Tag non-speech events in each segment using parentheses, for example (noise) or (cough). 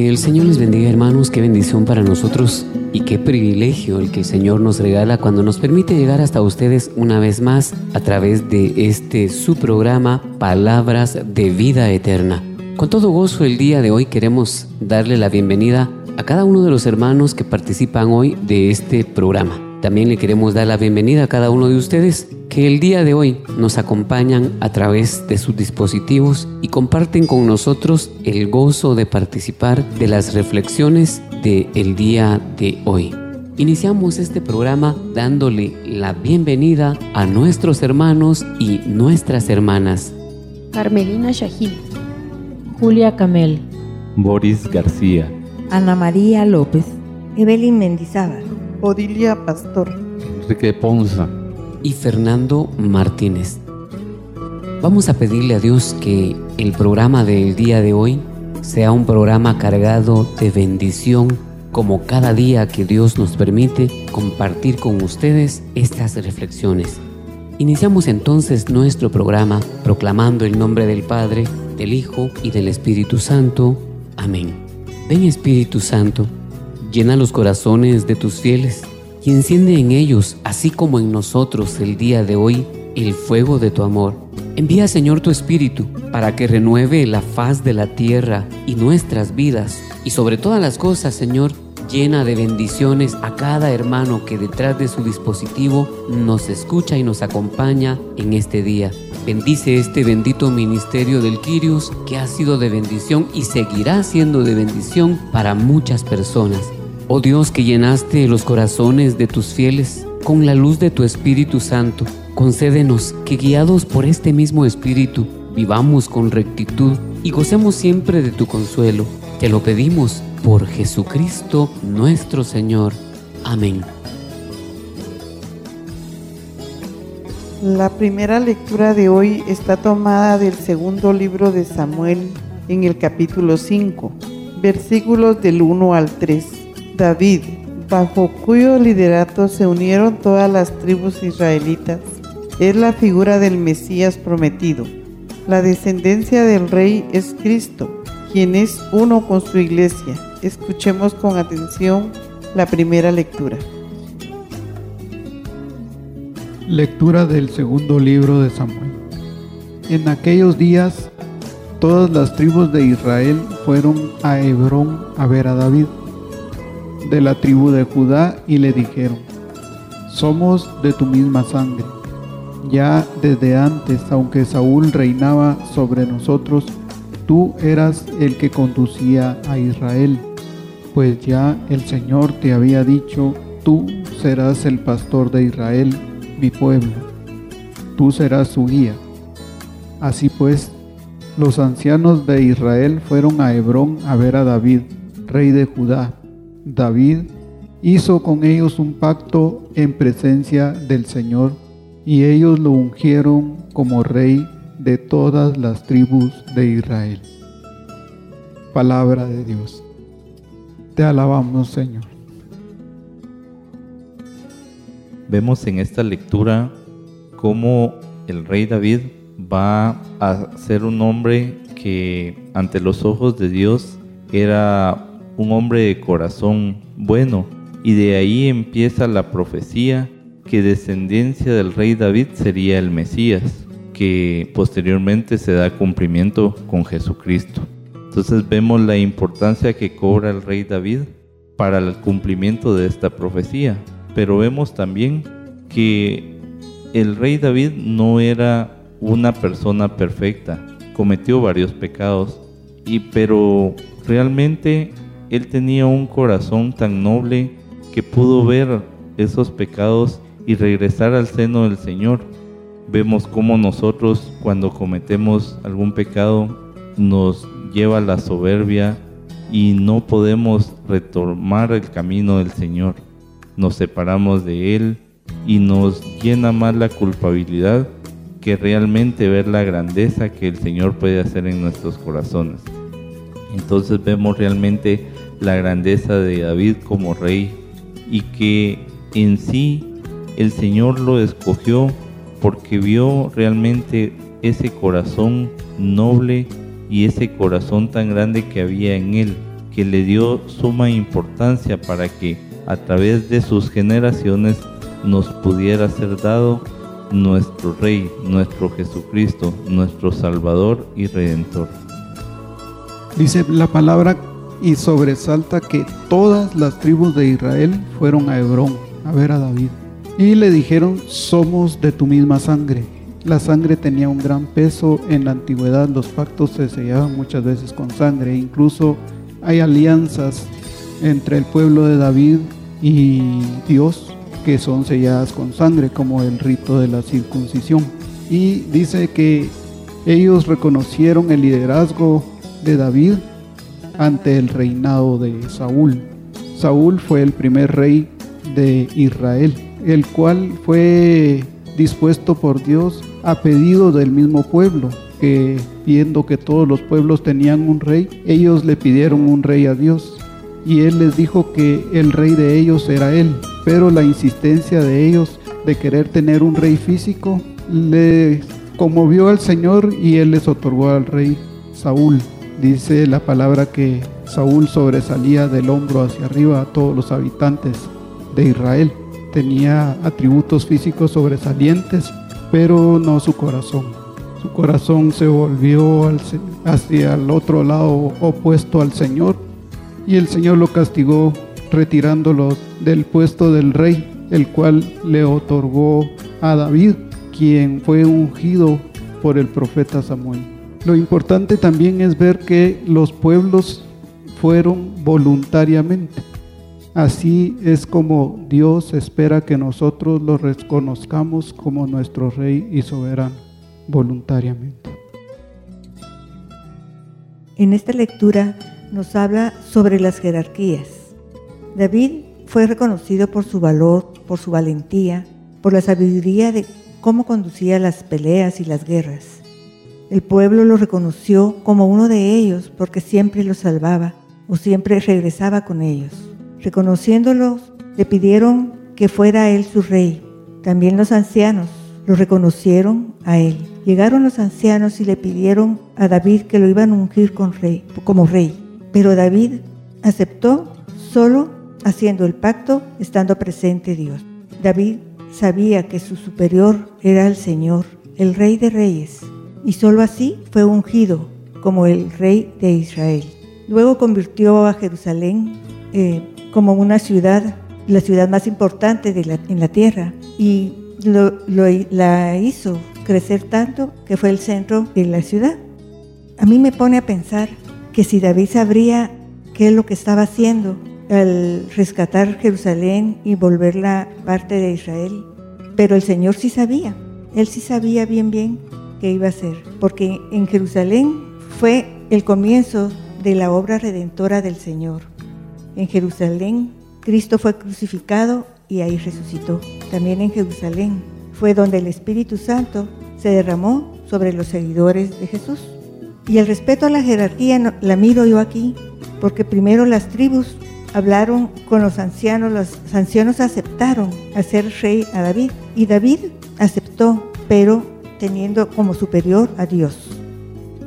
Que el Señor les bendiga hermanos, qué bendición para nosotros y qué privilegio el que el Señor nos regala cuando nos permite llegar hasta ustedes una vez más a través de este su programa Palabras de Vida Eterna. Con todo gozo el día de hoy queremos darle la bienvenida a cada uno de los hermanos que participan hoy de este programa. También le queremos dar la bienvenida a cada uno de ustedes que el día de hoy nos acompañan a través de sus dispositivos y comparten con nosotros el gozo de participar de las reflexiones del el día de hoy. Iniciamos este programa dándole la bienvenida a nuestros hermanos y nuestras hermanas. Carmelina Shahid, Julia Camel, Boris García, Ana María López, Evelyn Mendizábal, Odilia Pastor, Enrique Ponza y Fernando Martínez. Vamos a pedirle a Dios que el programa del día de hoy sea un programa cargado de bendición como cada día que Dios nos permite compartir con ustedes estas reflexiones. Iniciamos entonces nuestro programa proclamando el nombre del Padre, del Hijo y del Espíritu Santo. Amén. Ven Espíritu Santo, llena los corazones de tus fieles y enciende en ellos, así como en nosotros el día de hoy, el fuego de tu amor. Envía Señor tu Espíritu para que renueve la faz de la tierra y nuestras vidas y sobre todas las cosas, Señor, llena de bendiciones a cada hermano que detrás de su dispositivo nos escucha y nos acompaña en este día. Bendice este bendito ministerio del Quirios que ha sido de bendición y seguirá siendo de bendición para muchas personas. Oh Dios que llenaste los corazones de tus fieles con la luz de tu Espíritu Santo, concédenos que guiados por este mismo Espíritu vivamos con rectitud y gocemos siempre de tu consuelo. Te lo pedimos por Jesucristo nuestro Señor. Amén. La primera lectura de hoy está tomada del segundo libro de Samuel en el capítulo 5, versículos del 1 al 3. David, bajo cuyo liderato se unieron todas las tribus israelitas, es la figura del Mesías prometido. La descendencia del rey es Cristo, quien es uno con su iglesia. Escuchemos con atención la primera lectura. Lectura del segundo libro de Samuel. En aquellos días, todas las tribus de Israel fueron a Hebrón a ver a David, de la tribu de Judá, y le dijeron, somos de tu misma sangre. Ya desde antes, aunque Saúl reinaba sobre nosotros, tú eras el que conducía a Israel, pues ya el Señor te había dicho, tú serás el pastor de Israel, mi pueblo, tú serás su guía. Así pues, los ancianos de Israel fueron a Hebrón a ver a David, rey de Judá. David hizo con ellos un pacto en presencia del Señor, y ellos lo ungieron como rey de todas las tribus de Israel. Palabra de Dios. Te alabamos, Señor. Vemos en esta lectura cómo el rey David va a ser un hombre que ante los ojos de Dios era un hombre de corazón bueno y de ahí empieza la profecía que descendencia del rey David sería el Mesías, que posteriormente se da cumplimiento con Jesucristo. Entonces vemos la importancia que cobra el rey David para el cumplimiento de esta profecía, pero vemos también que el rey David no era una persona perfecta, cometió varios pecados, y pero realmente él tenía un corazón tan noble que pudo ver esos pecados y regresar al seno del Señor. Vemos cómo nosotros cuando cometemos algún pecado nos lleva la soberbia y no podemos retomar el camino del Señor. Nos separamos de Él y nos llena más la culpabilidad que realmente ver la grandeza que el Señor puede hacer en nuestros corazones. Entonces vemos realmente la grandeza de David como rey y que en sí el Señor lo escogió porque vio realmente ese corazón noble y ese corazón tan grande que había en él, que le dio suma importancia para que a través de sus generaciones nos pudiera ser dado nuestro Rey, nuestro Jesucristo, nuestro Salvador y Redentor. Dice la palabra y sobresalta que todas las tribus de Israel fueron a Hebrón a ver a David. Y le dijeron, somos de tu misma sangre. La sangre tenía un gran peso en la antigüedad, los pactos se sellaban muchas veces con sangre, incluso hay alianzas entre el pueblo de David y Dios que son selladas con sangre, como el rito de la circuncisión. Y dice que ellos reconocieron el liderazgo de David ante el reinado de Saúl. Saúl fue el primer rey de Israel, el cual fue dispuesto por Dios a pedido del mismo pueblo, que viendo que todos los pueblos tenían un rey, ellos le pidieron un rey a Dios. Y él les dijo que el rey de ellos era él, pero la insistencia de ellos de querer tener un rey físico le conmovió al Señor y él les otorgó al rey Saúl. Dice la palabra que Saúl sobresalía del hombro hacia arriba a todos los habitantes de Israel. Tenía atributos físicos sobresalientes, pero no su corazón. Su corazón se volvió hacia el otro lado opuesto al Señor y el Señor lo castigó retirándolo del puesto del rey, el cual le otorgó a David, quien fue ungido por el profeta Samuel. Lo importante también es ver que los pueblos fueron voluntariamente. Así es como Dios espera que nosotros lo reconozcamos como nuestro Rey y soberano, voluntariamente. En esta lectura nos habla sobre las jerarquías. David fue reconocido por su valor, por su valentía, por la sabiduría de cómo conducía las peleas y las guerras. El pueblo lo reconoció como uno de ellos porque siempre los salvaba o siempre regresaba con ellos. Reconociéndolos, le pidieron que fuera él su rey. También los ancianos lo reconocieron a él. Llegaron los ancianos y le pidieron a David que lo iban a ungir rey, como rey. Pero David aceptó solo haciendo el pacto, estando presente Dios. David sabía que su superior era el Señor, el Rey de Reyes, y sólo así fue ungido como el rey de Israel. Luego convirtió a Jerusalén eh, como una ciudad, la ciudad más importante en la tierra, y la hizo crecer tanto que fue el centro de la ciudad. A mí me pone a pensar que si David sabría qué es lo que estaba haciendo al rescatar Jerusalén y volverla parte de Israel, pero el Señor sí sabía, él sí sabía bien bien que iba a ser, porque en Jerusalén fue el comienzo de la obra redentora del Señor. En Jerusalén Cristo fue crucificado y ahí resucitó. También en Jerusalén fue donde el Espíritu Santo se derramó sobre los seguidores de Jesús. Y el respeto a la jerarquía la miro yo aquí, porque primero las tribus hablaron con los ancianos, los ancianos aceptaron hacer rey a David y David aceptó, pero teniendo como superior a Dios.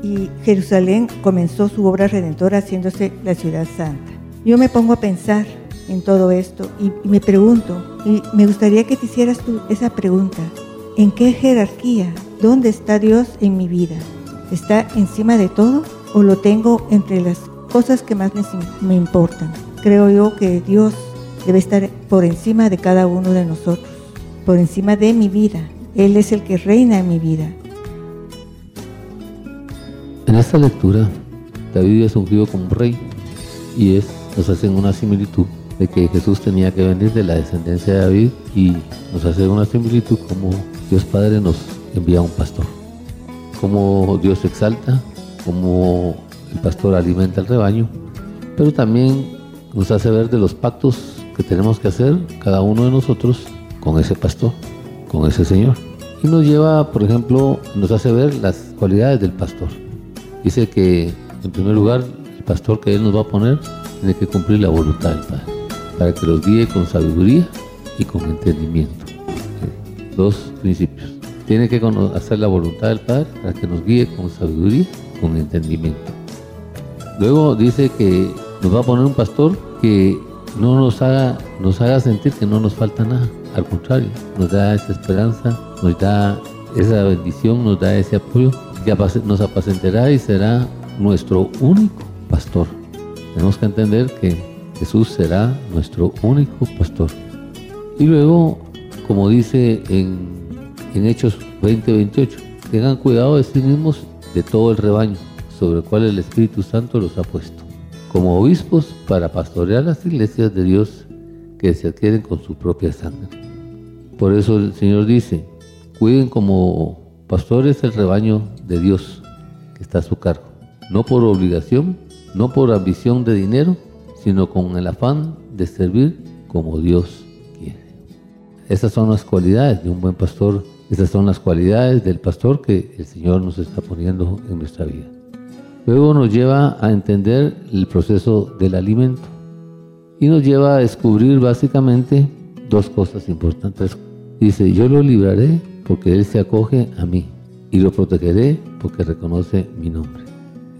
Y Jerusalén comenzó su obra redentora haciéndose la ciudad santa. Yo me pongo a pensar en todo esto y, me pregunto, y me gustaría que te hicieras tú esa pregunta, ¿en qué jerarquía? ¿Dónde está Dios en mi vida? ¿Está encima de todo o lo tengo entre las cosas que más me, importan? Creo yo que Dios debe estar por encima de cada uno de nosotros, por encima de mi vida. Él es el que reina en mi vida. En esta lectura, David es ungido como rey y es, nos hacen una similitud de que Jesús tenía que venir de la descendencia de David y nos hace una similitud como Dios Padre nos envía un pastor, como Dios exalta, como el pastor alimenta el rebaño, pero también nos hace ver de los pactos que tenemos que hacer cada uno de nosotros con ese pastor, con ese Señor. Y nos lleva, por ejemplo, nos hace ver las cualidades del pastor. Dice que, en primer lugar, el pastor que Él nos va a poner tiene que cumplir la voluntad del Padre, para que los guíe con sabiduría y con entendimiento. Dos principios. Tiene que hacer la voluntad del Padre para que nos guíe con sabiduría con entendimiento. Luego dice que nos va a poner un pastor que no nos haga, nos haga sentir que no nos falta nada. Al contrario, nos da esa esperanza, nos da esa bendición, nos da ese apoyo, que nos apacentará y será nuestro único pastor. Tenemos que entender que Jesús será nuestro único pastor. Y luego, como dice en, en Hechos 20:28, tengan cuidado de sí mismos de todo el rebaño sobre el cual el Espíritu Santo los ha puesto como obispos para pastorear las iglesias de Dios que se adquieren con su propia sangre. Por eso el Señor dice, cuiden como pastores el rebaño de Dios que está a su cargo, no por obligación, no por ambición de dinero, sino con el afán de servir como Dios quiere. Esas son las cualidades de un buen pastor, esas son las cualidades del pastor que el Señor nos está poniendo en nuestra vida. Luego nos lleva a entender el proceso del alimento y nos lleva a descubrir básicamente dos cosas importantes. Dice, yo lo libraré porque Él se acoge a mí y lo protegeré porque reconoce mi nombre.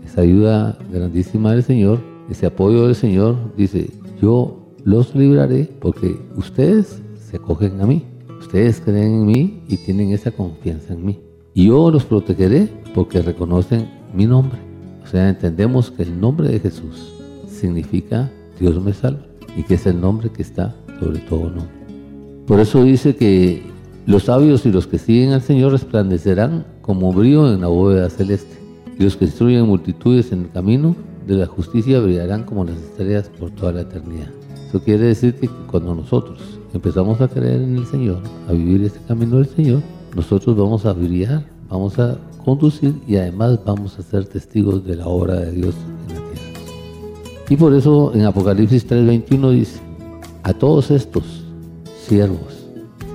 Esa ayuda grandísima del Señor, ese apoyo del Señor, dice, yo los libraré porque ustedes se acogen a mí. Ustedes creen en mí y tienen esa confianza en mí. Y yo los protegeré porque reconocen mi nombre. O sea, entendemos que el nombre de Jesús significa Dios me salva y que es el nombre que está sobre todo nombre. Por eso dice que los sabios y los que siguen al Señor resplandecerán como brillo en la bóveda celeste. Y los que instruyen multitudes en el camino de la justicia brillarán como las estrellas por toda la eternidad. Eso quiere decir que cuando nosotros empezamos a creer en el Señor, a vivir este camino del Señor, nosotros vamos a brillar, vamos a conducir y además vamos a ser testigos de la obra de Dios en la tierra. Y por eso en Apocalipsis 3:21 dice, a todos estos siervos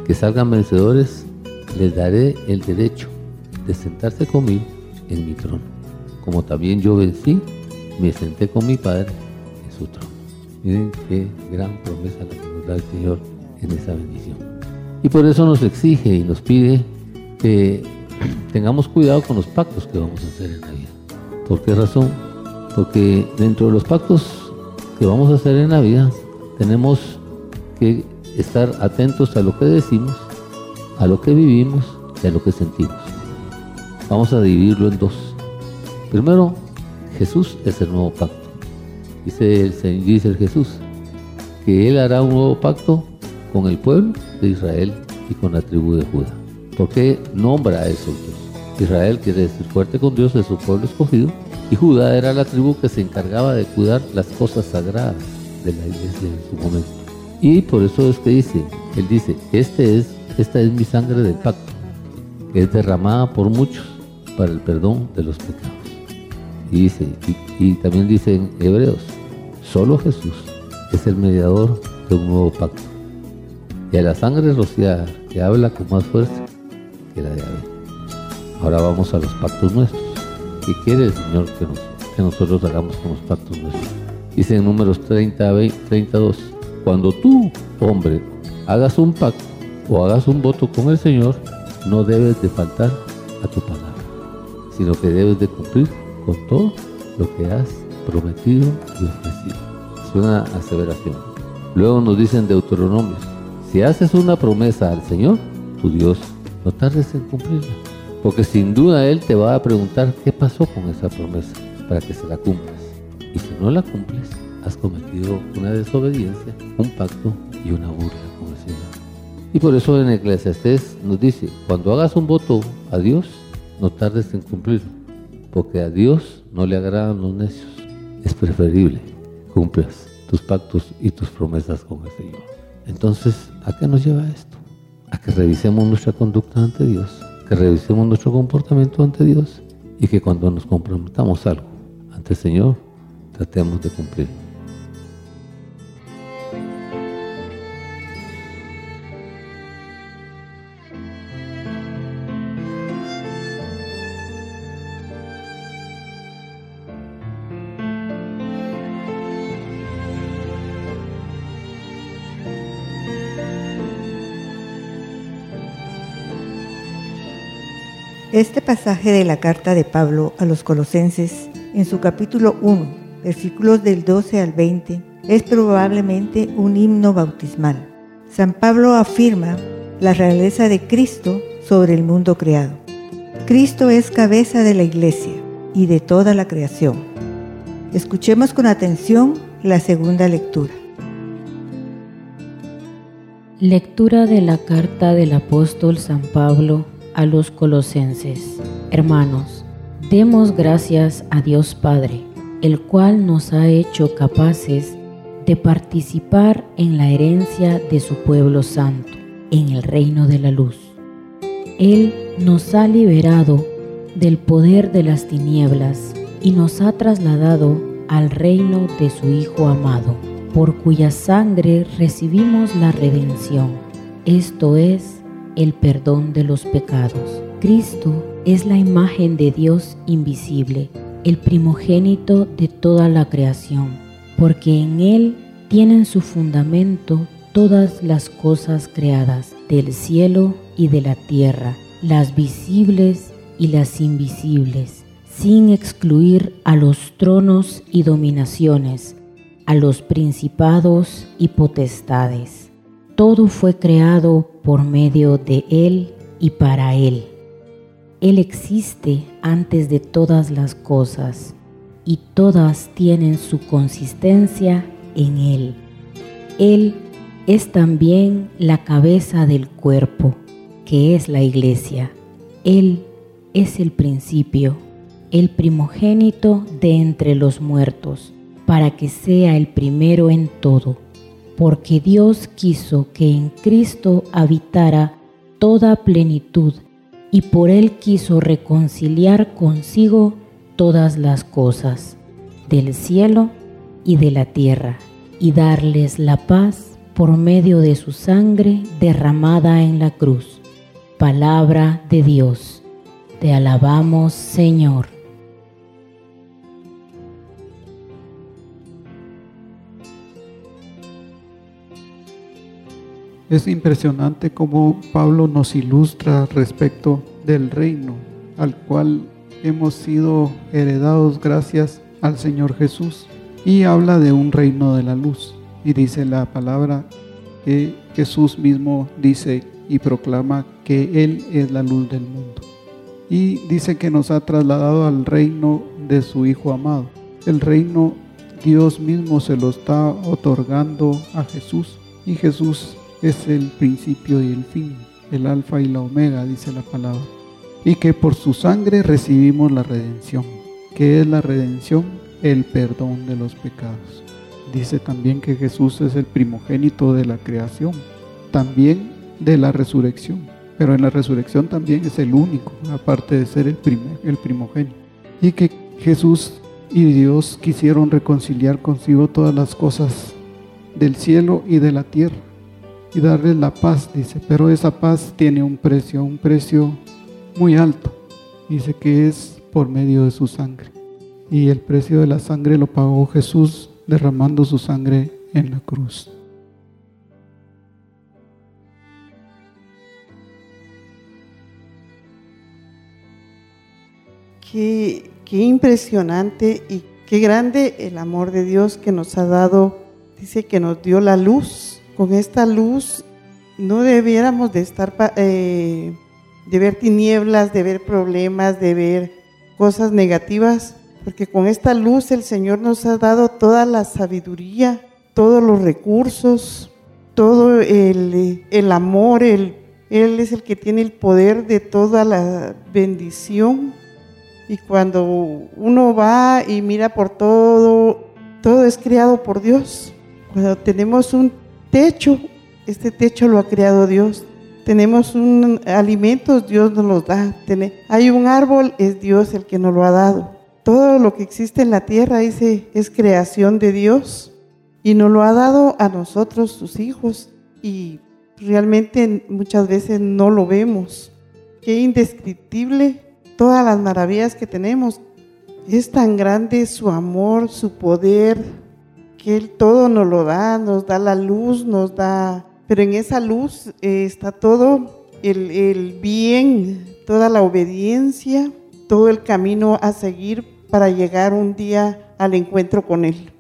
que salgan vencedores, les daré el derecho de sentarse conmigo en mi trono, como también yo vencí, me senté con mi Padre en su trono. Miren qué gran promesa la que nos da el Señor en esa bendición. Y por eso nos exige y nos pide que (clears throat) tengamos cuidado con los pactos que vamos a hacer en la vida. ¿Por qué razón? Porque dentro de los pactos que vamos a hacer en la vida, tenemos que estar atentos a lo que decimos, a lo que vivimos y a lo que sentimos. Vamos a dividirlo en dos. Primero, Jesús es el nuevo pacto. Dice el, dice el Jesús que Él hará un nuevo pacto con el pueblo de Israel y con la tribu de Judá. ¿Por qué nombra a esos dos? Israel quiere decir fuerte con Dios, es su pueblo escogido, y Judá era la tribu que se encargaba de cuidar las cosas sagradas de la iglesia en su momento. Y por eso es que dice, él dice, este es, esta es mi sangre del pacto, que es derramada por muchos para el perdón de los pecados. Y dice, y, también dice en Hebreos, solo Jesús es el mediador de un nuevo pacto. Y a la sangre rociada que habla con más fuerza la de Ahora vamos a los pactos nuestros. ¿Qué quiere el Señor que, nosotros hagamos con los pactos nuestros? Dice en números 30 32, cuando tú, hombre, hagas un pacto o hagas un voto con el Señor, no debes de faltar a tu palabra, sino que debes de cumplir con todo lo que has prometido y ofrecido. Es una aseveración. Luego nos dicen Deuteronomios, si haces una promesa al Señor, tu Dios, no tardes en cumplirla, porque sin duda Él te va a preguntar qué pasó con esa promesa para que se la cumplas. Y si no la cumples, has cometido una desobediencia, un pacto y una burla con el Señor. Y por eso en Eclesiastés nos dice, cuando hagas un voto a Dios, no tardes en cumplirlo, porque a Dios no le agradan los necios. Es preferible cumplas tus pactos y tus promesas con el Señor. Entonces, ¿a qué nos lleva esto? A que revisemos nuestra conducta ante Dios, que revisemos nuestro comportamiento ante Dios y que cuando nos comprometamos algo ante el Señor, tratemos de cumplir. Este pasaje de la carta de Pablo a los colosenses, en su capítulo 1, versículos del 12 al 20, es probablemente un himno bautismal. San Pablo afirma la realeza de Cristo sobre el mundo creado. Cristo es cabeza de la iglesia y de toda la creación. Escuchemos con atención la segunda lectura. Lectura de la carta del apóstol San Pablo a los colosenses. Hermanos, demos gracias a Dios Padre, el cual nos ha hecho capaces de participar en la herencia de su pueblo santo, en el reino de la luz. Él nos ha liberado del poder de las tinieblas y nos ha trasladado al reino de su Hijo amado, por cuya sangre recibimos la redención, esto es, el perdón de los pecados. Cristo es la imagen de Dios invisible, el primogénito de toda la creación, porque en Él tienen su fundamento todas las cosas creadas del cielo y de la tierra, las visibles y las invisibles, sin excluir a los tronos y dominaciones, a los principados y potestades todo fue creado por medio de Él y para Él. Él existe antes de todas las cosas y todas tienen su consistencia en Él. Él es también la cabeza del cuerpo, que es la iglesia. Él es el principio, el primogénito de entre los muertos, para que sea el primero en todo porque Dios quiso que en Cristo habitara toda plenitud y por él quiso reconciliar consigo todas las cosas, del cielo y de la tierra, y darles la paz por medio de su sangre derramada en la cruz. Palabra de Dios. Te alabamos, Señor. Es impresionante cómo Pablo nos ilustra respecto del reino al cual hemos sido heredados gracias al Señor Jesús. Y habla de un reino de la luz. Y dice la palabra que Jesús mismo dice y proclama que Él es la luz del mundo. Y dice que nos ha trasladado al reino de su Hijo amado. El reino Dios mismo se lo está otorgando a Jesús. Y Jesús es el principio y el fin, el alfa y la omega, dice la palabra. Y que por su sangre recibimos la redención. ¿Qué es la redención? El perdón de los pecados. Dice también que Jesús es el primogénito de la creación, también de la resurrección. Pero en la resurrección también es el único, aparte de ser el, primer, el primogénito. Y que Jesús y Dios quisieron reconciliar consigo todas las cosas del cielo y de la tierra y darles la paz, dice, pero esa paz tiene un precio, un precio muy alto. Dice que es por medio de su sangre. Y el precio de la sangre lo pagó Jesús derramando su sangre en la cruz. Qué, qué, impresionante y qué grande el amor de Dios que nos ha dado. Dice que nos dio la luz con esta luz no debiéramos de estar, eh, de ver tinieblas, de ver problemas, de ver cosas negativas, porque con esta luz el Señor nos ha dado toda la sabiduría, todos los recursos, todo el, amor, Él es el que tiene el poder de toda la bendición. Y cuando uno va y mira por todo, todo es creado por Dios. Cuando tenemos un techo, este techo lo ha creado Dios. Tenemos un alimento, Dios nos los da. Hay un árbol, es Dios el que nos lo ha dado. Todo lo que existe en la tierra dice, es creación de Dios y nos lo ha dado a nosotros, sus hijos. Y realmente muchas veces no lo vemos. Qué indescriptible todas las maravillas que tenemos. Es tan grande su amor, su poder, que Él todo nos lo da, nos da la luz, nos da, pero en esa luz eh, está todo el, el bien, toda la obediencia, todo el camino a seguir para llegar un día al encuentro con Él.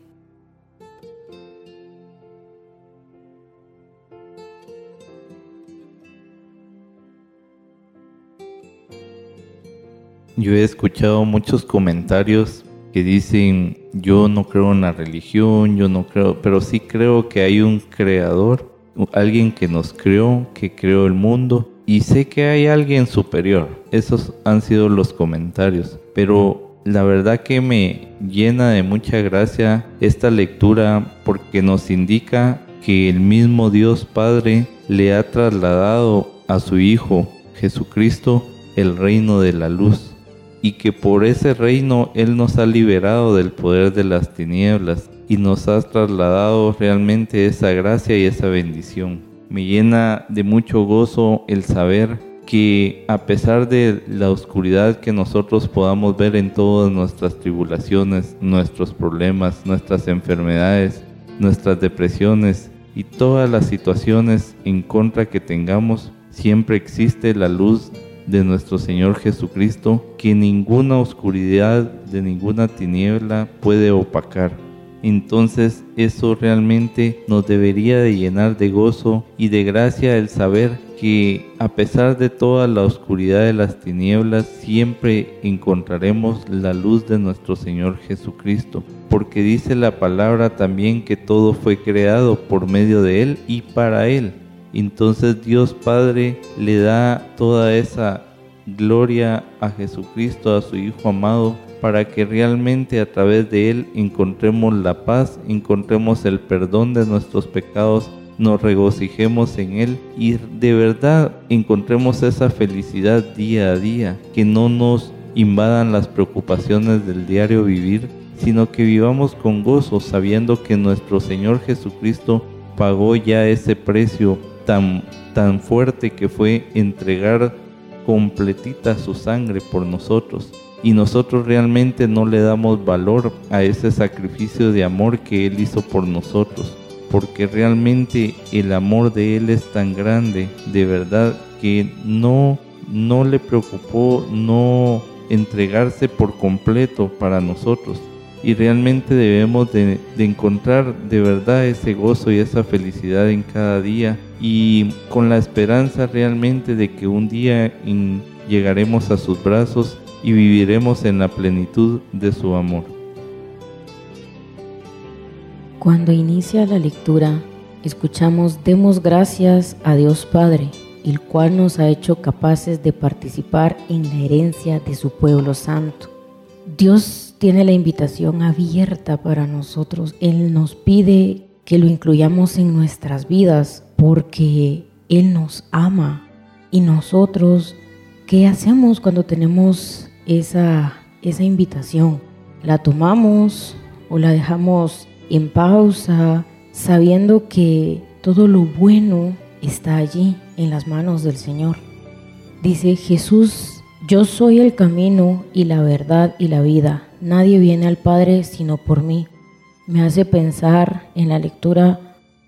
Yo he escuchado muchos comentarios que dicen, yo no creo en la religión, yo no creo, pero sí creo que hay un creador, alguien que nos creó, que creó el mundo, y sé que hay alguien superior. Esos han sido los comentarios, pero la verdad que me llena de mucha gracia esta lectura porque nos indica que el mismo Dios Padre le ha trasladado a su Hijo Jesucristo el reino de la luz y que por ese reino Él nos ha liberado del poder de las tinieblas y nos ha trasladado realmente esa gracia y esa bendición. Me llena de mucho gozo el saber que a pesar de la oscuridad que nosotros podamos ver en todas nuestras tribulaciones, nuestros problemas, nuestras enfermedades, nuestras depresiones y todas las situaciones en contra que tengamos, siempre existe la luz de nuestro Señor Jesucristo que ninguna oscuridad de ninguna tiniebla puede opacar. Entonces eso realmente nos debería de llenar de gozo y de gracia el saber que a pesar de toda la oscuridad de las tinieblas siempre encontraremos la luz de nuestro Señor Jesucristo, porque dice la palabra también que todo fue creado por medio de Él y para Él. Entonces Dios Padre le da toda esa gloria a Jesucristo, a su Hijo amado, para que realmente a través de Él encontremos la paz, encontremos el perdón de nuestros pecados, nos regocijemos en Él y de verdad encontremos esa felicidad día a día, que no nos invadan las preocupaciones del diario vivir, sino que vivamos con gozo sabiendo que nuestro Señor Jesucristo pagó ya ese precio tan, tan fuerte que fue entregar completita su sangre por nosotros. Y nosotros realmente no le damos valor a ese sacrificio de amor que Él hizo por nosotros, porque realmente el amor de Él es tan grande, de verdad, que no, no le preocupó no entregarse por completo para nosotros, y realmente debemos de, encontrar de verdad ese gozo y esa felicidad en cada día y con la esperanza realmente de que un día llegaremos a sus brazos y viviremos en la plenitud de su amor. Cuando inicia la lectura, escuchamos Demos gracias a Dios Padre, el cual nos ha hecho capaces de participar en la herencia de su pueblo santo. Dios tiene la invitación abierta para nosotros. Él nos pide que lo incluyamos en nuestras vidas porque Él nos ama. Y nosotros, ¿qué hacemos cuando tenemos esa, esa invitación? ¿La tomamos o la dejamos en pausa sabiendo que todo lo bueno está allí en las manos del Señor? Dice Jesús, yo soy el camino y la verdad y la vida. Nadie viene al Padre sino por mí. Me hace pensar en la lectura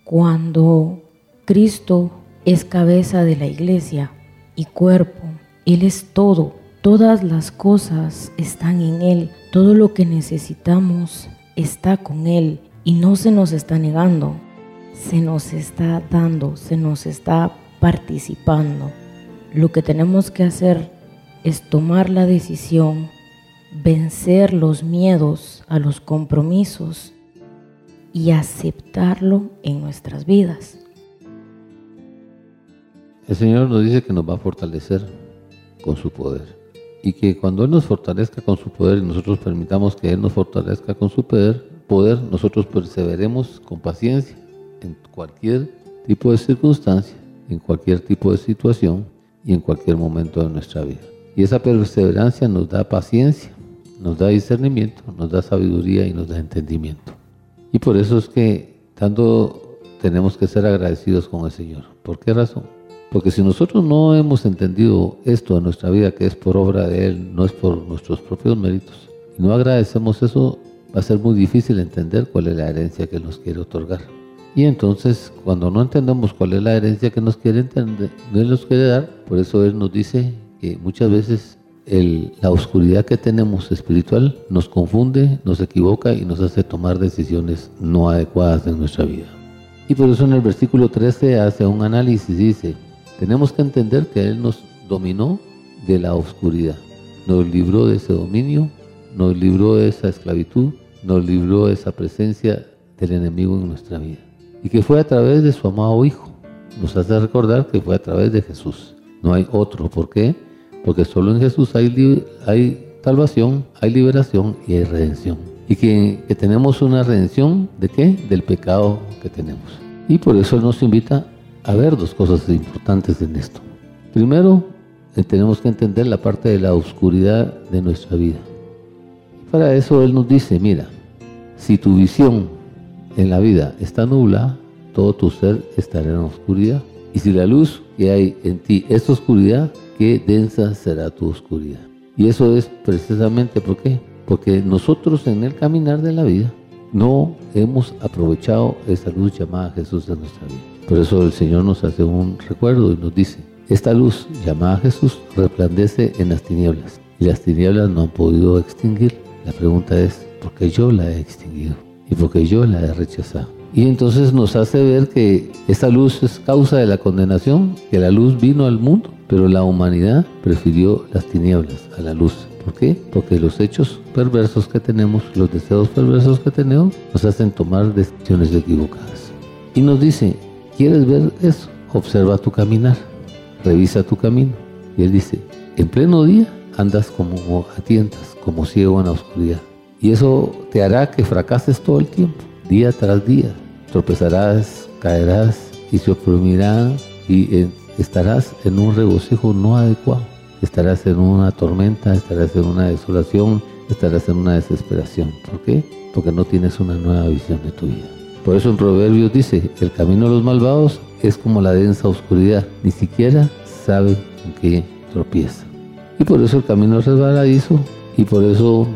cuando Cristo es cabeza de la iglesia y cuerpo. Él es todo. Todas las cosas están en Él. Todo lo que necesitamos está con Él y no se nos está negando. Se nos está dando, se nos está participando. Lo que tenemos que hacer es tomar la decisión vencer los miedos a los compromisos y aceptarlo en nuestras vidas. El Señor nos dice que nos va a fortalecer con su poder y que cuando Él nos fortalezca con su poder y nosotros permitamos que Él nos fortalezca con su poder, poder nosotros perseveremos con paciencia en cualquier tipo de circunstancia, en cualquier tipo de situación y en cualquier momento de nuestra vida. Y esa perseverancia nos da paciencia, nos da discernimiento, nos da sabiduría y nos da entendimiento. Y por eso es que tanto tenemos que ser agradecidos con el Señor. ¿Por qué razón? Porque si nosotros no hemos entendido esto en nuestra vida, que es por obra de Él, no es por nuestros propios méritos, y no agradecemos eso, va a ser muy difícil entender cuál es la herencia que nos quiere otorgar. Y entonces, cuando no entendemos cuál es la herencia que nos quiere entender, nos quiere dar, por eso Él nos dice que muchas veces la oscuridad que tenemos espiritual nos confunde, nos equivoca y nos hace tomar decisiones no adecuadas en nuestra vida. Y por eso en el versículo 13 hace un análisis, dice, tenemos que entender que Él nos dominó de la oscuridad, nos libró de ese dominio, nos libró de esa esclavitud, nos libró de esa presencia del enemigo en nuestra vida. Y que fue a través de su amado Hijo. Nos hace recordar que fue a través de Jesús. No hay otro. ¿Por qué? Porque solo en Jesús hay, salvación, hay liberación y hay redención. Y que, tenemos una redención de qué? Del pecado que tenemos. Y por eso Él nos invita a ver dos cosas importantes en esto. Primero, eh, tenemos que entender la parte de la oscuridad de nuestra vida. Para eso Él nos dice, mira, si tu visión en la vida está nubla, todo tu ser estará en oscuridad. Y si la luz que hay en ti es oscuridad, qué densa será tu oscuridad. Y eso es precisamente ¿por qué? Porque nosotros en el caminar de la vida no hemos aprovechado esa luz llamada Jesús en nuestra vida. Por eso el Señor nos hace un recuerdo y nos dice, esta luz llamada Jesús resplandece en las tinieblas y las tinieblas no han podido extinguir. La pregunta es, ¿por qué yo la he extinguido? ¿Y por qué yo la he rechazado? Y entonces nos hace ver que esta luz es causa de la condenación, que la luz vino al mundo, pero la humanidad prefirió las tinieblas a la luz. ¿Por qué? Porque los hechos perversos que tenemos, los deseos perversos que tenemos, nos hacen tomar decisiones equivocadas. Y nos dice, ¿Quieres ver eso? Observa tu caminar, revisa tu camino. Y él dice, en pleno día andas como a tientas, como ciego en la oscuridad. Y eso te hará que fracases todo el tiempo, día tras día. Tropezarás, caerás y se oprimirán y estarás en un regocijo no adecuado. Estarás en una tormenta, estarás en una desolación, estarás en una desesperación. ¿Por qué? Porque no tienes una nueva visión de tu vida. Por eso en Proverbios dice, el camino de los malvados es como la densa oscuridad, ni siquiera sabe en qué tropieza. Y por eso el camino es resbaladizo, y por eso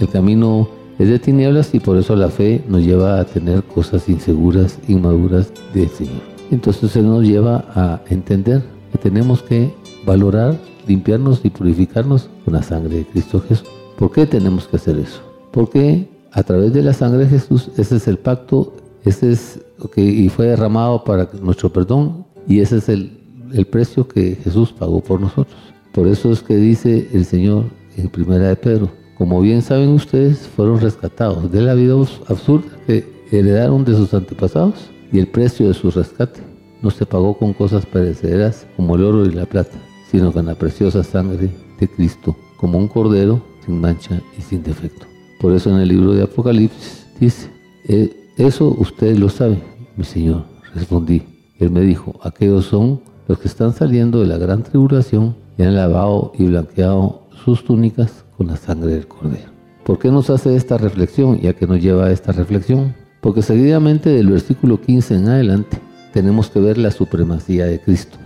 el camino es de tinieblas, y por eso la fe nos lleva a tener cosas inseguras, inmaduras del Señor. Entonces Él nos lleva a entender que tenemos que valorar, limpiarnos y purificarnos con la sangre de Cristo Jesús. ¿Por qué tenemos que hacer eso? Porque a través de la sangre de Jesús, ese es el pacto ese es que y fue derramado para nuestro perdón y ese es el, el, precio que Jesús pagó por nosotros. Por eso es que dice el Señor en Primera de Pedro, como bien saben ustedes, fueron rescatados de la vida absurda que heredaron de sus antepasados y el precio de su rescate no se pagó con cosas perecederas como el oro y la plata, sino con la preciosa sangre de Cristo, como un cordero sin mancha y sin defecto. Por eso en el libro de Apocalipsis dice, eh, eso usted lo sabe, mi Señor, respondí. Él me dijo, aquellos son los que están saliendo de la gran tribulación y han lavado y blanqueado sus túnicas con la sangre del Cordero. ¿Por qué nos hace esta reflexión y a qué nos lleva esta reflexión? Porque seguidamente del versículo 15 en adelante tenemos que ver la supremacía de Cristo.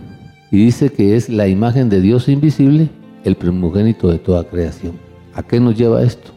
Y dice que es la imagen de Dios invisible, el primogénito de toda creación. ¿A qué nos lleva esto?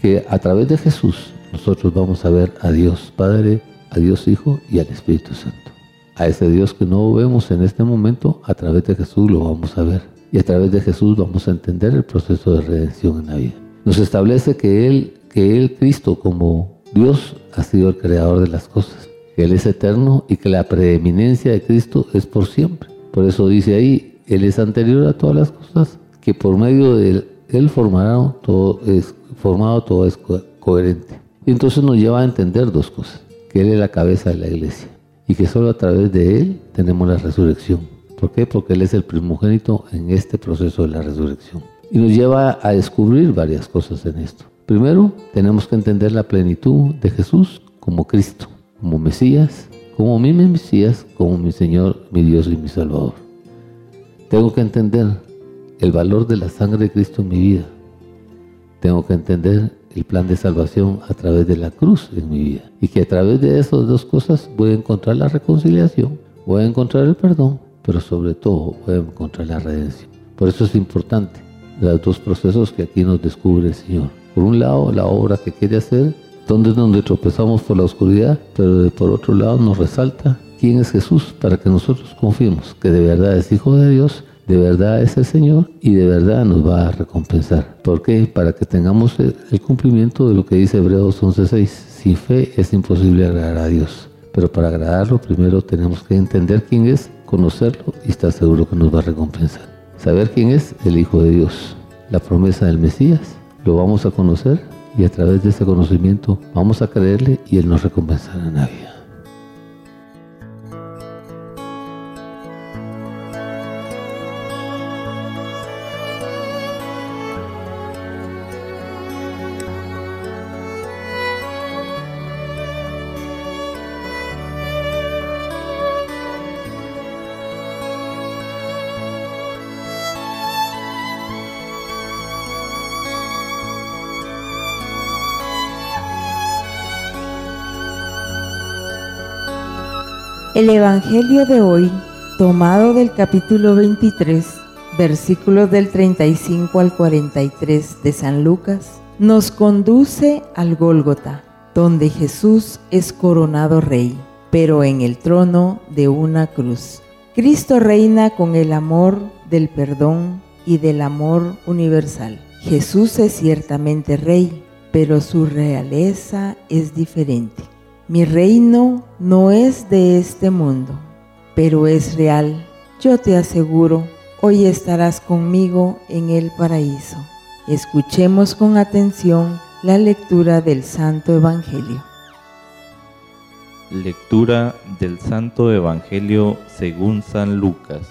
Que a través de Jesús nosotros vamos a ver a Dios Padre, a Dios Hijo y al Espíritu Santo. A ese Dios que no vemos en este momento, a través de Jesús lo vamos a ver. Y a través de Jesús vamos a entender el proceso de redención en la vida. Nos establece que Él, que Él, Cristo, como Dios, ha sido el creador de las cosas. Que Él es eterno y que la preeminencia de Cristo es por siempre. Por eso dice ahí, Él es anterior a todas las cosas, que por medio de Él formado todo es, formado todo es coherente. Y entonces nos lleva a entender dos cosas, que Él es la cabeza de la iglesia y que solo a través de Él tenemos la resurrección. ¿Por qué? Porque Él es el primogénito en este proceso de la resurrección. Y nos lleva a descubrir varias cosas en esto. Primero, tenemos que entender la plenitud de Jesús como Cristo, como Mesías, como mi Mesías, como mi Señor, mi Dios y mi Salvador. Tengo que entender el valor de la sangre de Cristo en mi vida. Tengo que entender el plan de salvación a través de la cruz en mi vida. Y que a través de esas dos cosas voy a encontrar la reconciliación, voy a encontrar el perdón, pero sobre todo a encontrar la redención. Por eso es importante los dos procesos que aquí nos descubre el Señor. Por un lado, la obra que quiere hacer, donde es donde tropezamos por la oscuridad, pero por otro lado nos resalta quién es Jesús para que nosotros confiemos que de verdad es Hijo de Dios de verdad es el Señor y de verdad nos va a recompensar. ¿Por qué? Para que tengamos el cumplimiento de lo que dice Hebreos 11.6. Sin fe es imposible agradar a Dios. Pero para agradarlo primero tenemos que entender quién es, conocerlo y estar seguro que nos va a recompensar. Saber quién es el Hijo de Dios. La promesa del Mesías lo vamos a conocer y a través de ese conocimiento vamos a creerle y Él nos recompensará en la El Evangelio de hoy, tomado del capítulo 23, versículos del 35 al 43 de San Lucas, nos conduce al Gólgota, donde Jesús es coronado rey, pero en el trono de una cruz. Cristo reina con el amor del perdón y del amor universal. Jesús es ciertamente rey, pero su realeza es diferente. Mi reino no es de este mundo, pero es real. Yo te aseguro, hoy estarás conmigo en el paraíso. Escuchemos con atención la lectura del Santo Evangelio. Lectura del Santo Evangelio según San Lucas.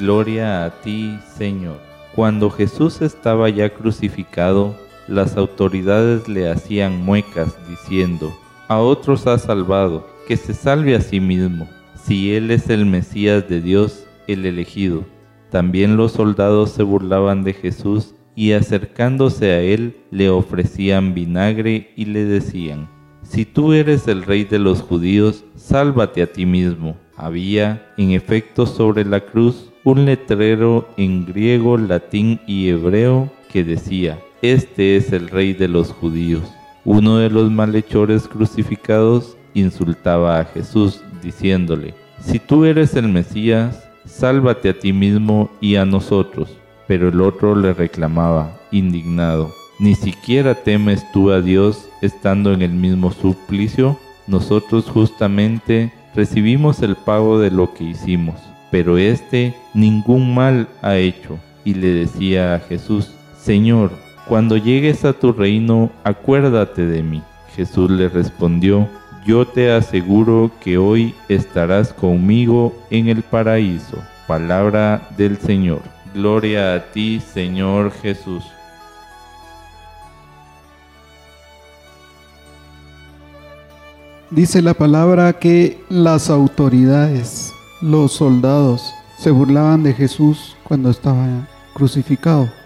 Gloria a ti, Señor. Cuando Jesús estaba ya crucificado, las autoridades le hacían muecas diciendo, a otros ha salvado, que se salve a sí mismo, si él es el Mesías de Dios, el elegido. También los soldados se burlaban de Jesús y acercándose a él le ofrecían vinagre y le decían, Si tú eres el rey de los judíos, sálvate a ti mismo. Había, en efecto, sobre la cruz un letrero en griego, latín y hebreo que decía, Este es el rey de los judíos. Uno de los malhechores crucificados insultaba a Jesús diciéndole, Si tú eres el Mesías, sálvate a ti mismo y a nosotros. Pero el otro le reclamaba, indignado, ¿ni siquiera temes tú a Dios estando en el mismo suplicio? Nosotros justamente recibimos el pago de lo que hicimos, pero éste ningún mal ha hecho. Y le decía a Jesús, Señor, cuando llegues a tu reino, acuérdate de mí. Jesús le respondió, yo te aseguro que hoy estarás conmigo en el paraíso. Palabra del Señor. Gloria a ti, Señor Jesús. Dice la palabra que las autoridades, los soldados, se burlaban de Jesús cuando estaba crucificado.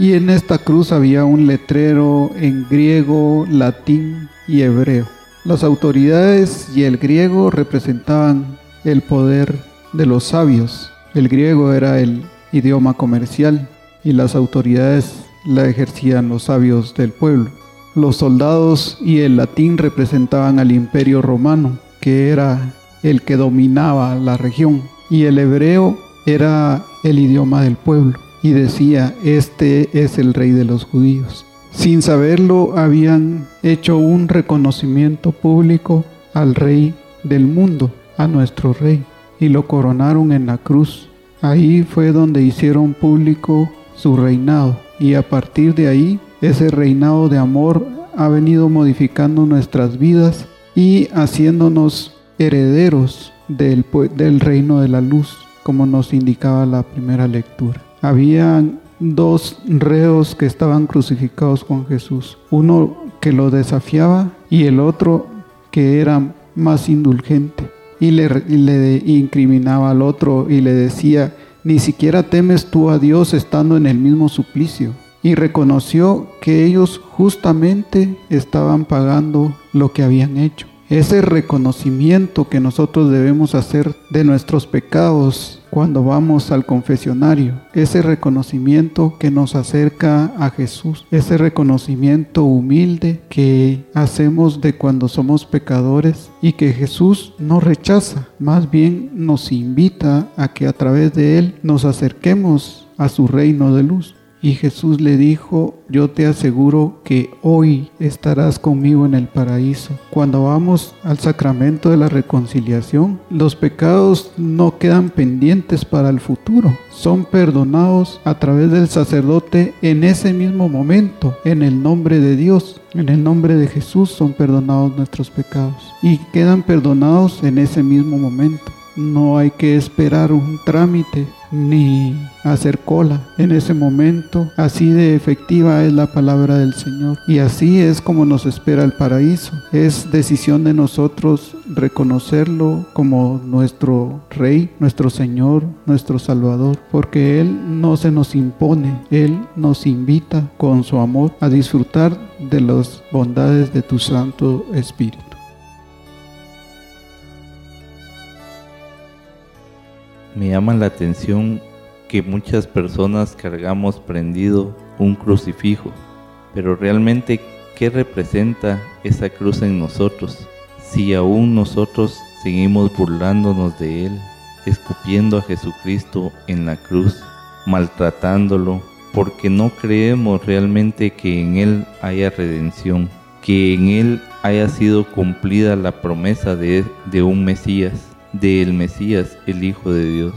Y en esta cruz había un letrero en griego, latín y hebreo. Las autoridades y el griego representaban el poder de los sabios. El griego era el idioma comercial y las autoridades la ejercían los sabios del pueblo. Los soldados y el latín representaban al imperio romano, que era el que dominaba la región, y el hebreo era el idioma del pueblo y decía, este es el rey de los judíos. Sin saberlo habían hecho un reconocimiento público al rey del mundo, a nuestro rey, y lo coronaron en la cruz. Ahí fue donde hicieron público su reinado y a partir de ahí ese reinado de amor ha venido modificando nuestras vidas y haciéndonos herederos del, del reino de la luz, como nos indicaba la primera lectura. Habían dos reos que estaban crucificados con Jesús, uno que lo desafiaba y el otro que era más indulgente y le, le incriminaba al otro y le decía, ni siquiera temes tú a Dios estando en el mismo suplicio. Y reconoció que ellos justamente estaban pagando lo que habían hecho ese reconocimiento que nosotros debemos hacer de nuestros pecados cuando vamos al confesionario, ese reconocimiento que nos acerca a Jesús, ese reconocimiento humilde que hacemos de cuando somos pecadores y que Jesús no rechaza, más bien nos invita a que a través de Él nos acerquemos a su reino de luz. Y Jesús le dijo, yo te aseguro que hoy estarás conmigo en el paraíso. Cuando vamos al sacramento de la reconciliación, los pecados no quedan pendientes para el futuro, son perdonados a través del sacerdote en ese mismo momento, en el nombre de Dios. En el nombre de Jesús son perdonados nuestros pecados y quedan perdonados en ese mismo momento. No hay que esperar un trámite ni hacer cola en ese momento. Así de efectiva es la palabra del Señor. Y así es como nos espera el paraíso. Es decisión de nosotros reconocerlo como nuestro Rey, nuestro Señor, nuestro Salvador. Porque Él no se nos impone, Él nos invita con su amor a disfrutar de las bondades de tu Santo Espíritu. Me llama la atención que muchas personas cargamos prendido un crucifijo, pero realmente, ¿qué representa esa cruz en nosotros? Si aún nosotros seguimos burlándonos de Él, escupiendo a Jesucristo en la cruz, maltratándolo, porque no creemos realmente que en Él haya redención, que en Él haya sido cumplida la promesa de, de un Mesías del Mesías, el Hijo de Dios.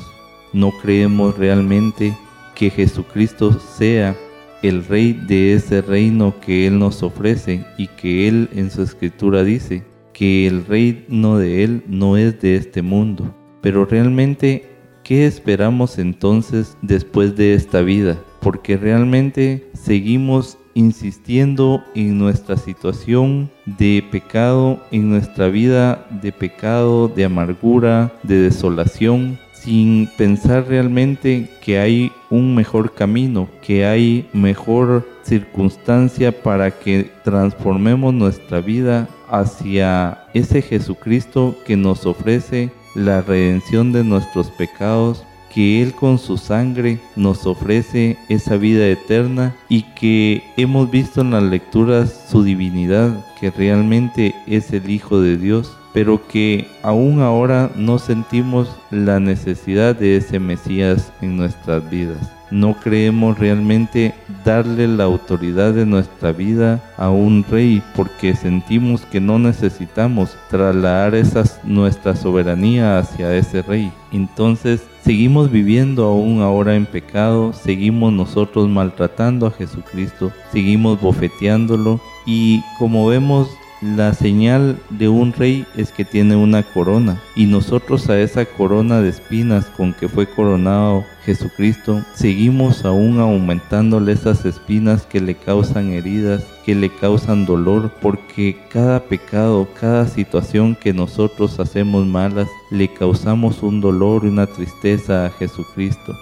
No creemos realmente que Jesucristo sea el rey de ese reino que Él nos ofrece y que Él en su escritura dice que el reino de Él no es de este mundo. Pero realmente, ¿qué esperamos entonces después de esta vida? Porque realmente seguimos insistiendo en nuestra situación de pecado, en nuestra vida de pecado, de amargura, de desolación, sin pensar realmente que hay un mejor camino, que hay mejor circunstancia para que transformemos nuestra vida hacia ese Jesucristo que nos ofrece la redención de nuestros pecados que Él con su sangre nos ofrece esa vida eterna y que hemos visto en las lecturas su divinidad, que realmente es el Hijo de Dios, pero que aún ahora no sentimos la necesidad de ese Mesías en nuestras vidas no creemos realmente darle la autoridad de nuestra vida a un rey porque sentimos que no necesitamos trasladar esa nuestra soberanía hacia ese rey. Entonces seguimos viviendo aún ahora en pecado, seguimos nosotros maltratando a Jesucristo, seguimos bofeteándolo y como vemos la señal de un rey es que tiene una corona y nosotros a esa corona de espinas con que fue coronado Jesucristo seguimos aún aumentándole esas espinas que le causan heridas, que le causan dolor, porque cada pecado, cada situación que nosotros hacemos malas, le causamos un dolor y una tristeza a Jesucristo.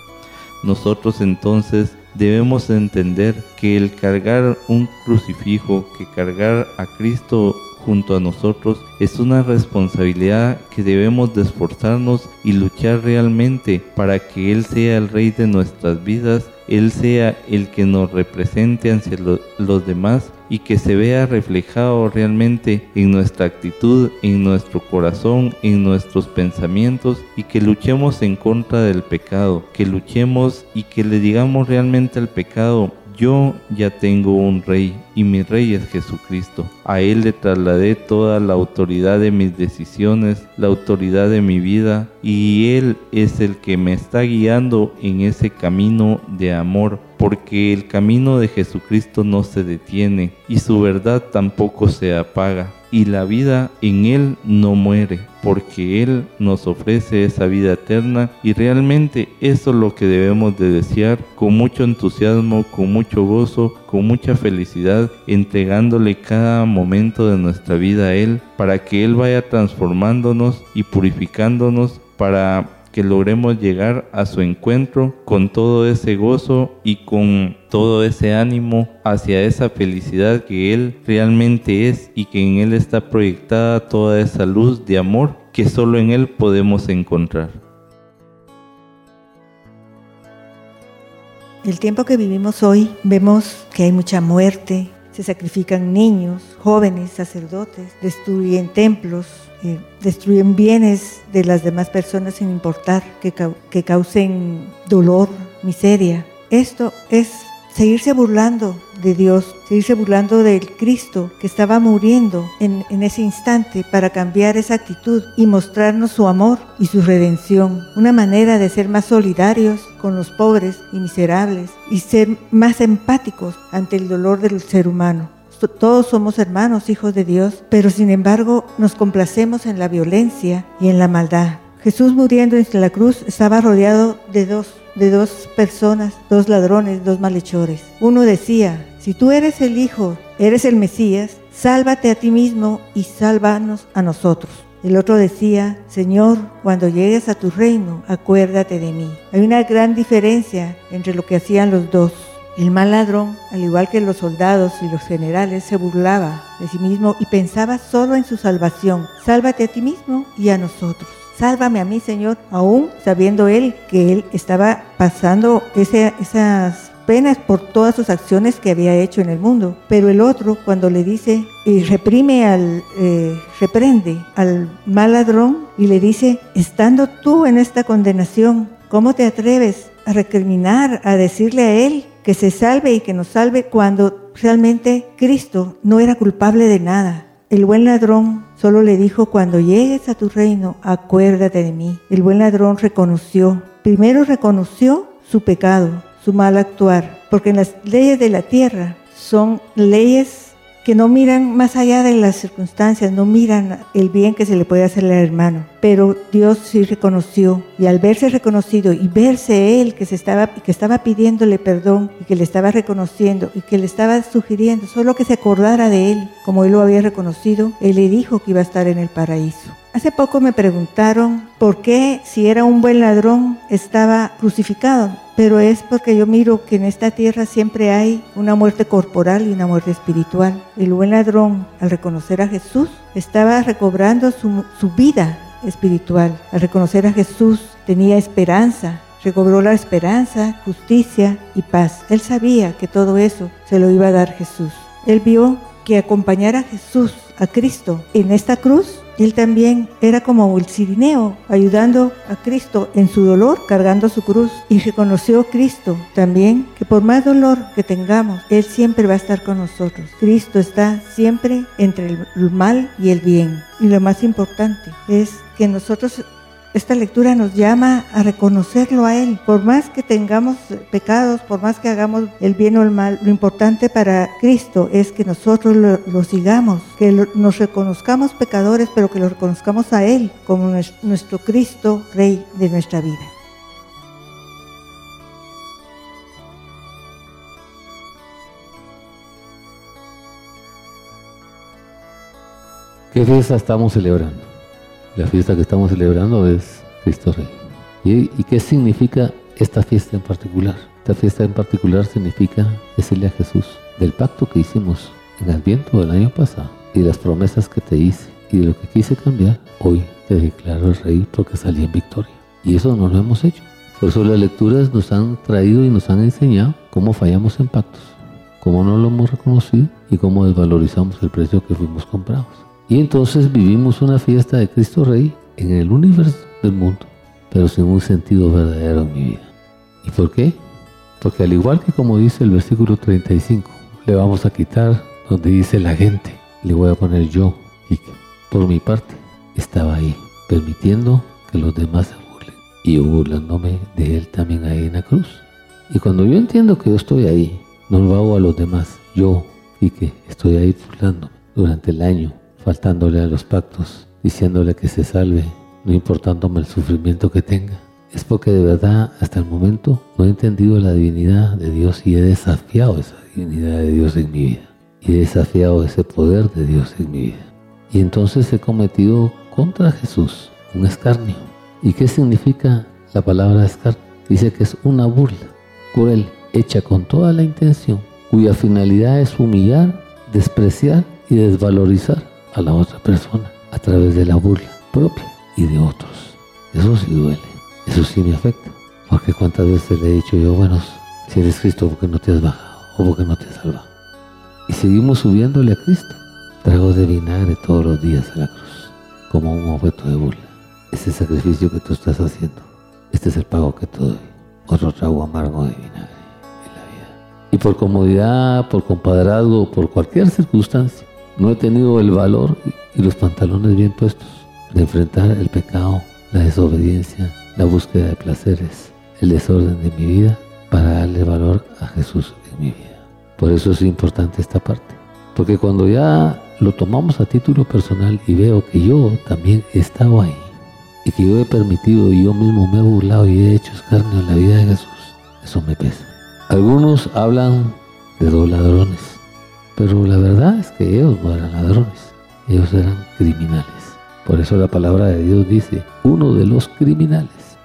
Nosotros entonces debemos entender que el cargar un crucifijo, que cargar a Cristo junto a nosotros es una responsabilidad que debemos de esforzarnos y luchar realmente para que Él sea el Rey de nuestras vidas, Él sea el que nos represente ante los demás y que se vea reflejado realmente en nuestra actitud, en nuestro corazón, en nuestros pensamientos y que luchemos en contra del pecado, que luchemos y que le digamos realmente al pecado, yo ya tengo un rey y mi rey es Jesucristo. A Él le trasladé toda la autoridad de mis decisiones, la autoridad de mi vida y Él es el que me está guiando en ese camino de amor porque el camino de Jesucristo no se detiene y su verdad tampoco se apaga y la vida en Él no muere, porque Él nos ofrece esa vida eterna y realmente eso es lo que debemos de desear con mucho entusiasmo, con mucho gozo, con mucha felicidad, entregándole cada momento de nuestra vida a Él para que Él vaya transformándonos y purificándonos para que logremos llegar a su encuentro con todo ese gozo y con todo ese ánimo hacia esa felicidad que Él realmente es y que en Él está proyectada toda esa luz de amor que solo en Él podemos encontrar. El tiempo que vivimos hoy vemos que hay mucha muerte, se sacrifican niños, jóvenes, sacerdotes, destruyen templos, eh, destruyen bienes de las demás personas sin importar que, que causen dolor, miseria. Esto es seguirse burlando de Dios, seguirse burlando del Cristo que estaba muriendo en, en, ese instante para cambiar esa actitud y mostrarnos su amor y su redención. Una manera de ser más solidarios con los pobres y miserables y ser más empáticos ante el dolor del ser humano. Todos somos hermanos, hijos de Dios, pero sin embargo nos complacemos en la violencia y en la maldad. Jesús muriendo en la cruz estaba rodeado de dos, de dos personas, dos ladrones, dos malhechores. Uno decía, si tú eres el Hijo, eres el Mesías, sálvate a ti mismo y sálvanos a nosotros. El otro decía, Señor, cuando llegues a tu reino, acuérdate de mí. Hay una gran diferencia entre lo que hacían los dos. El mal ladrón, al igual que los soldados y los generales, se burlaba de sí mismo y pensaba solo en su salvación. Sálvate a ti mismo y a nosotros. Sálvame a mí, Señor, aún sabiendo él que él estaba pasando esas penas por todas sus acciones que había hecho en el mundo. Pero el otro, cuando le dice y reprime al, eh, reprende al mal ladrón y le dice, estando tú en esta condenación, ¿cómo te atreves a recriminar, a decirle a él que se salve y que nos salve cuando realmente Cristo no era culpable de nada. El buen ladrón solo le dijo, cuando llegues a tu reino, acuérdate de mí. El buen ladrón reconoció, primero reconoció su pecado, su mal actuar, porque las leyes de la tierra son leyes que no miran más allá de las circunstancias, no miran el bien que se le puede hacer al hermano. Pero Dios sí reconoció y al verse reconocido y verse él que se estaba que estaba pidiéndole perdón y que le estaba reconociendo y que le estaba sugiriendo solo que se acordara de él como él lo había reconocido, él le dijo que iba a estar en el paraíso. Hace poco me preguntaron por qué si era un buen ladrón estaba crucificado, pero es porque yo miro que en esta tierra siempre hay una muerte corporal y una muerte espiritual. El buen ladrón, al reconocer a Jesús, estaba recobrando su, su vida espiritual. Al reconocer a Jesús tenía esperanza, recobró la esperanza, justicia y paz. Él sabía que todo eso se lo iba a dar Jesús. Él vio que acompañar a Jesús, a Cristo, en esta cruz él también era como el sirineo, ayudando a Cristo en su dolor, cargando su cruz. Y reconoció Cristo también que por más dolor que tengamos, Él siempre va a estar con nosotros. Cristo está siempre entre el mal y el bien. Y lo más importante es que nosotros esta lectura nos llama a reconocerlo a Él. Por más que tengamos pecados, por más que hagamos el bien o el mal, lo importante para Cristo es que nosotros lo, sigamos, que nos reconozcamos pecadores, pero que lo reconozcamos a Él como nuestro Cristo, Rey de nuestra vida. ¿Qué fiesta estamos celebrando? La fiesta que estamos celebrando es Cristo Rey. ¿Y, qué significa esta fiesta en particular? Esta fiesta en particular significa decirle a Jesús del pacto que hicimos en Adviento del año pasado y las promesas que te hice y de lo que quise cambiar, hoy te declaro el Rey porque salí en victoria. Y eso no lo hemos hecho. Por eso las lecturas nos han traído y nos han enseñado cómo fallamos en pactos, cómo no lo hemos reconocido y cómo desvalorizamos el precio que fuimos comprados. Y entonces vivimos una fiesta de Cristo Rey en el universo del mundo, pero sin un sentido verdadero en mi vida. ¿Y por qué? Porque al igual que como dice el versículo 35, le vamos a quitar donde dice la gente, le voy a poner yo, y por mi parte estaba ahí, permitiendo que los demás se burlen, y burlándome de él también ahí en la cruz. Y cuando yo entiendo que yo estoy ahí, no lo hago a los demás, yo y que estoy ahí burlando durante el año, faltándole a los pactos, diciéndole que se salve, no importándome el sufrimiento que tenga. Es porque de verdad hasta el momento no he entendido la divinidad de Dios y he desafiado esa divinidad de Dios en mi vida. Y he desafiado ese poder de Dios en mi vida. Y entonces he cometido contra Jesús un escarnio. ¿Y qué significa la palabra escarnio? Dice que es una burla cruel, hecha con toda la intención, cuya finalidad es humillar, despreciar y desvalorizar a la otra persona a través de la burla propia y de otros. Eso sí duele, eso sí me afecta. Porque cuántas veces le he dicho yo, bueno, si eres Cristo, ¿por qué no te has bajado? ¿O por qué no te has salvado? Y seguimos subiéndole a Cristo. Trago de vinagre todos los días a la cruz, como un objeto de burla. Ese sacrificio que tú estás haciendo, este es el pago que te doy. Otro trago amargo de vinagre en la vida. Y por comodidad, por compadrazgo, por cualquier circunstancia, no he tenido el valor y los pantalones bien puestos de enfrentar el pecado, la desobediencia, la búsqueda de placeres, el desorden de mi vida para darle valor a Jesús en mi vida. Por eso es importante esta parte. Porque cuando ya lo tomamos a título personal y veo que yo también he estado ahí y que yo he permitido y yo mismo me he burlado y he hecho escarnio en la vida de Jesús, eso me pesa. Algunos hablan de dos ladrones, pero la verdad es que ellos no eran ladrones, ellos eran criminales. Por eso la palabra de Dios dice, uno de los criminales.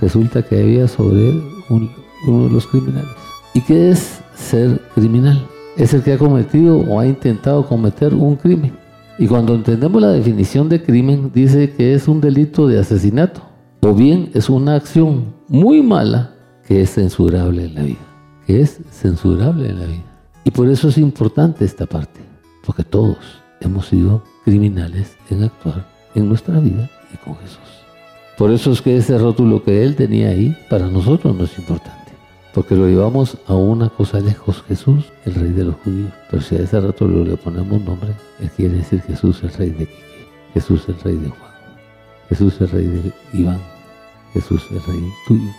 Resulta que había sobre él uno de los criminales. ¿Y qué es ser criminal? Es el que ha cometido o ha intentado cometer un crimen. Y cuando entendemos la definición de crimen, dice que es un delito de asesinato. O bien es una acción muy mala que es censurable en la vida. Que es censurable en la vida. Y por eso es importante esta parte. Porque todos hemos sido criminales en actuar en nuestra vida y con Jesús. Por eso es que ese rótulo que Él tenía ahí, para nosotros no es importante. Porque lo llevamos a una cosa lejos, Jesús, el rey de los judíos. Pero si a ese rótulo le ponemos nombre, Él quiere decir Jesús, el rey de Quique, Jesús, el rey de Juan, Jesús, el rey de Iván, Jesús, el rey tuyo.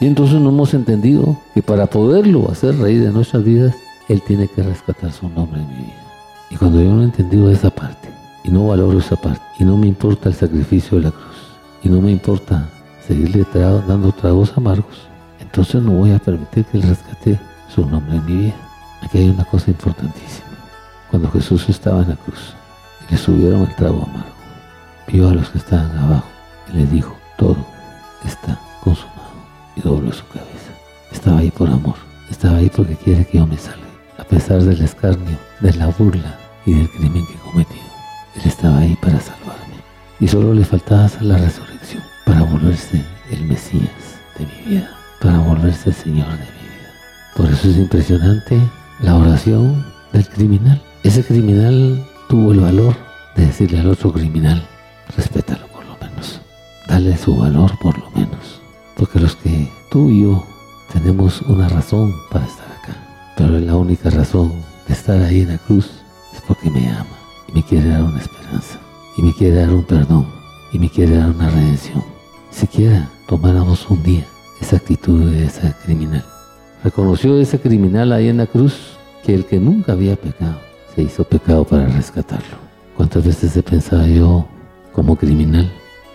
Y entonces no hemos entendido que para poderlo hacer rey de nuestras vidas, Él tiene que rescatar su nombre en mi vida. Y cuando yo no he entendido esa parte, y no valoro esa parte, y no me importa el sacrificio de la cruz, y no me importa seguirle dando tragos amargos, entonces no voy a permitir que Él rescate su nombre en mi vida. Aquí hay una cosa importantísima. Cuando Jesús estaba en la cruz y le subieron el trago amargo, vio a los que estaban abajo y les dijo, todo está consumado. Y dobló su cabeza. Estaba ahí por amor. Estaba ahí porque quiere que yo me salve. Pesar del escarnio, de la burla y del crimen que he cometido. Él estaba ahí para salvarme. Y solo le faltaba hacer la resurrección para volverse el Mesías de mi vida, para volverse el Señor de mi vida. Por eso es impresionante la oración del criminal. Ese criminal tuvo el valor de decirle al otro criminal, respétalo por lo menos, dale su valor por lo menos. Porque los que tú y yo tenemos una razón para estar acá, pero la única razón de estar ahí en la cruz es porque me ama y me quiere dar una esperanza y me quiere dar un perdón y me quiere dar una redención. Siquiera tomáramos un día esa actitud de ese criminal. Reconoció ese criminal ahí en la cruz que el que nunca había pecado se hizo pecado para rescatarlo. ¿Cuántas veces he pensado yo como criminal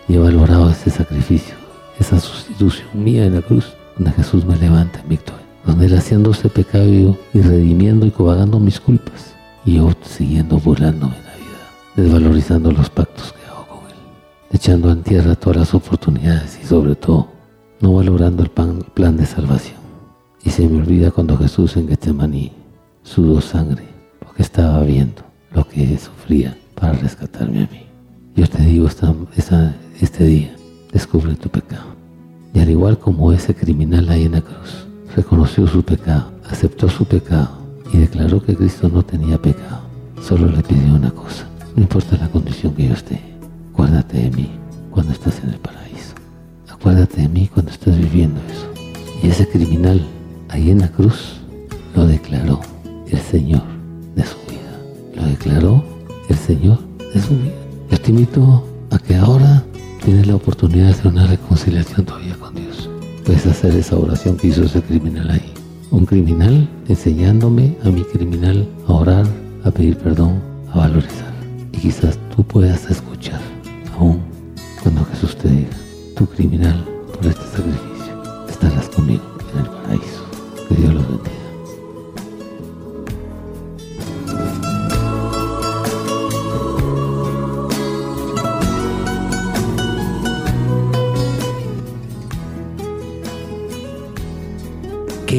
y he valorado ese sacrificio, esa sustitución mía en la cruz, donde Jesús me levanta en victoria, donde Él haciéndose pecado y redimiendo y cobagando mis culpas, y yo siguiendo burlándome en la vida, desvalorizando los pactos que hago con Él, echando en tierra todas las oportunidades y sobre todo no valorando el plan de salvación. Y se me olvida cuando Jesús en Getsemaní sudó sangre, porque estaba viendo lo que sufría para rescatarme a mí. Yo te digo esta, este día, descubre tu pecado. Y al igual como ese criminal ahí en la cruz, reconoció su pecado, aceptó su pecado y declaró que Cristo no tenía pecado. Solo le pidió una cosa, no importa la condición que yo esté, acuérdate de mí cuando estás en el paraíso. Acuérdate de mí cuando estás viviendo eso. Y ese criminal ahí en la cruz lo declaró el Señor de su vida. Lo declaró el Señor de su vida. Yo te invito a que ahora tienes la oportunidad de hacer una reconciliación todavía con Dios. Puedes hacer esa oración que hizo ese criminal ahí. un criminal enseñándome a mi criminal a orar, a pedir perdón, a valorizar. Y quizás tú puedas escuchar aún cuando Jesús te diga, tu criminal por este sacrificio, estarás conmigo en el paraíso. Que Dios los bendiga.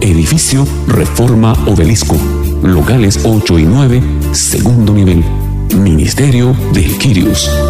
edificio Reforma Obelisco, locales 8 y 9, segundo nivel, Ministerio del Quirios.